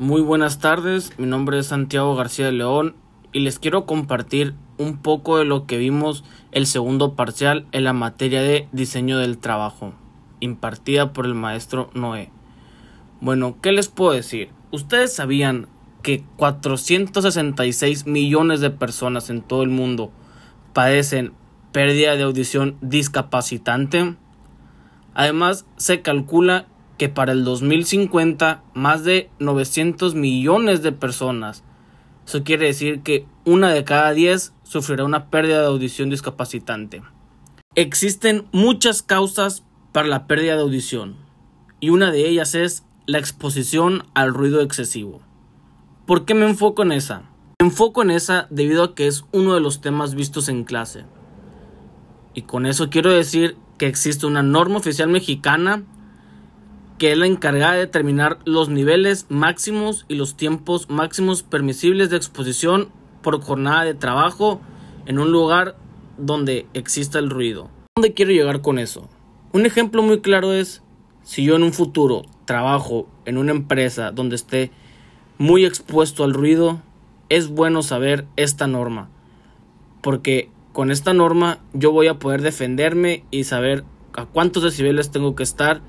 Muy buenas tardes, mi nombre es Santiago García de León y les quiero compartir un poco de lo que vimos el segundo parcial en la materia de diseño del trabajo, impartida por el maestro Noé. Bueno, ¿qué les puedo decir? Ustedes sabían que 466 millones de personas en todo el mundo padecen pérdida de audición discapacitante. Además, se calcula que para el 2050 más de 900 millones de personas. Eso quiere decir que una de cada 10 sufrirá una pérdida de audición discapacitante. Existen muchas causas para la pérdida de audición y una de ellas es la exposición al ruido excesivo. ¿Por qué me enfoco en esa? Me enfoco en esa debido a que es uno de los temas vistos en clase. Y con eso quiero decir que existe una norma oficial mexicana que es la encargada de determinar los niveles máximos y los tiempos máximos permisibles de exposición por jornada de trabajo en un lugar donde exista el ruido. ¿Dónde quiero llegar con eso? Un ejemplo muy claro es si yo en un futuro trabajo en una empresa donde esté muy expuesto al ruido, es bueno saber esta norma, porque con esta norma yo voy a poder defenderme y saber a cuántos decibeles tengo que estar,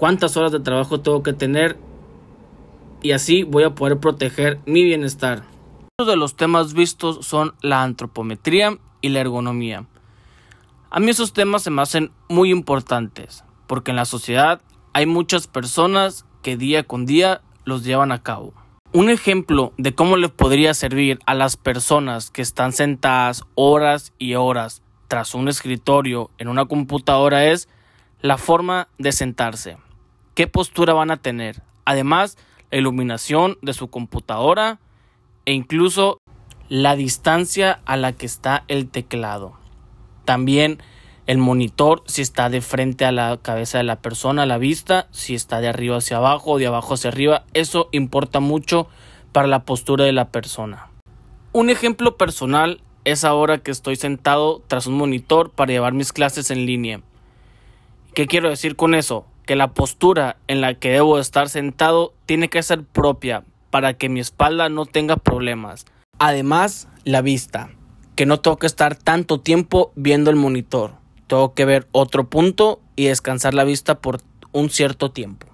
cuántas horas de trabajo tengo que tener y así voy a poder proteger mi bienestar. Uno de los temas vistos son la antropometría y la ergonomía. A mí esos temas se me hacen muy importantes porque en la sociedad hay muchas personas que día con día los llevan a cabo. Un ejemplo de cómo le podría servir a las personas que están sentadas horas y horas tras un escritorio en una computadora es la forma de sentarse. ¿Qué postura van a tener? Además, la iluminación de su computadora e incluso la distancia a la que está el teclado. También el monitor si está de frente a la cabeza de la persona, a la vista, si está de arriba hacia abajo o de abajo hacia arriba, eso importa mucho para la postura de la persona. Un ejemplo personal es ahora que estoy sentado tras un monitor para llevar mis clases en línea. ¿Qué quiero decir con eso? Que la postura en la que debo estar sentado tiene que ser propia para que mi espalda no tenga problemas. Además, la vista, que no tengo que estar tanto tiempo viendo el monitor tengo que ver otro punto y descansar la vista por un cierto tiempo.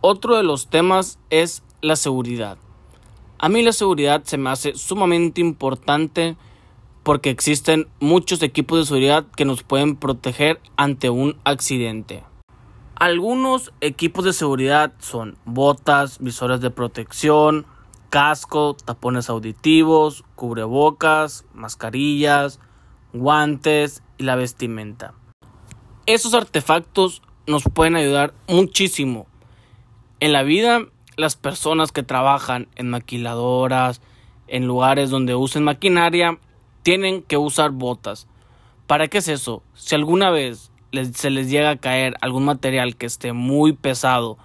Otro de los temas es la seguridad. A mí la seguridad se me hace sumamente importante porque existen muchos equipos de seguridad que nos pueden proteger ante un accidente. Algunos equipos de seguridad son botas, visores de protección, casco, tapones auditivos, cubrebocas, mascarillas, guantes y la vestimenta. Esos artefactos nos pueden ayudar muchísimo. En la vida, las personas que trabajan en maquiladoras, en lugares donde usen maquinaria, tienen que usar botas. ¿Para qué es eso? Si alguna vez se les llega a caer algún material que esté muy pesado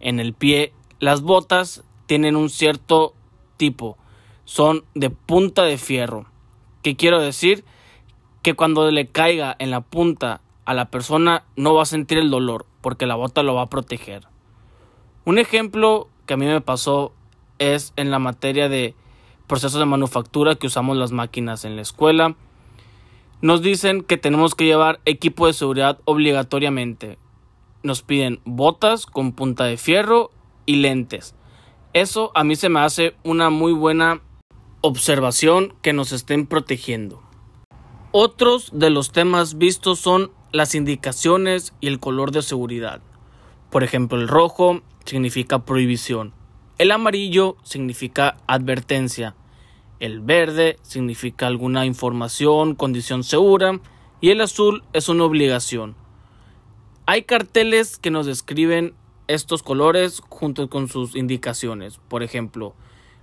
en el pie, las botas tienen un cierto tipo. Son de punta de fierro. ¿Qué quiero decir? que cuando le caiga en la punta a la persona no va a sentir el dolor porque la bota lo va a proteger. Un ejemplo que a mí me pasó es en la materia de procesos de manufactura que usamos las máquinas en la escuela. Nos dicen que tenemos que llevar equipo de seguridad obligatoriamente. Nos piden botas con punta de fierro y lentes. Eso a mí se me hace una muy buena observación que nos estén protegiendo. Otros de los temas vistos son las indicaciones y el color de seguridad. Por ejemplo, el rojo significa prohibición, el amarillo significa advertencia, el verde significa alguna información, condición segura y el azul es una obligación. Hay carteles que nos describen estos colores junto con sus indicaciones. Por ejemplo,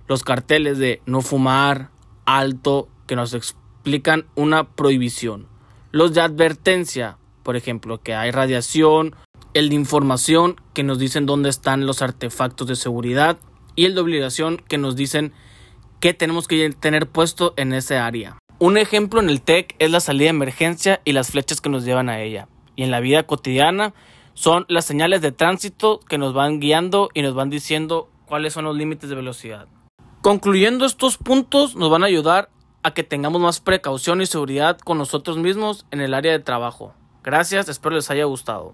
los carteles de no fumar, alto, que nos explican una prohibición. Los de advertencia, por ejemplo, que hay radiación, el de información, que nos dicen dónde están los artefactos de seguridad, y el de obligación, que nos dicen qué tenemos que tener puesto en ese área. Un ejemplo en el TEC es la salida de emergencia y las flechas que nos llevan a ella. Y en la vida cotidiana son las señales de tránsito que nos van guiando y nos van diciendo cuáles son los límites de velocidad. Concluyendo estos puntos nos van a ayudar a que tengamos más precaución y seguridad con nosotros mismos en el área de trabajo. Gracias, espero les haya gustado.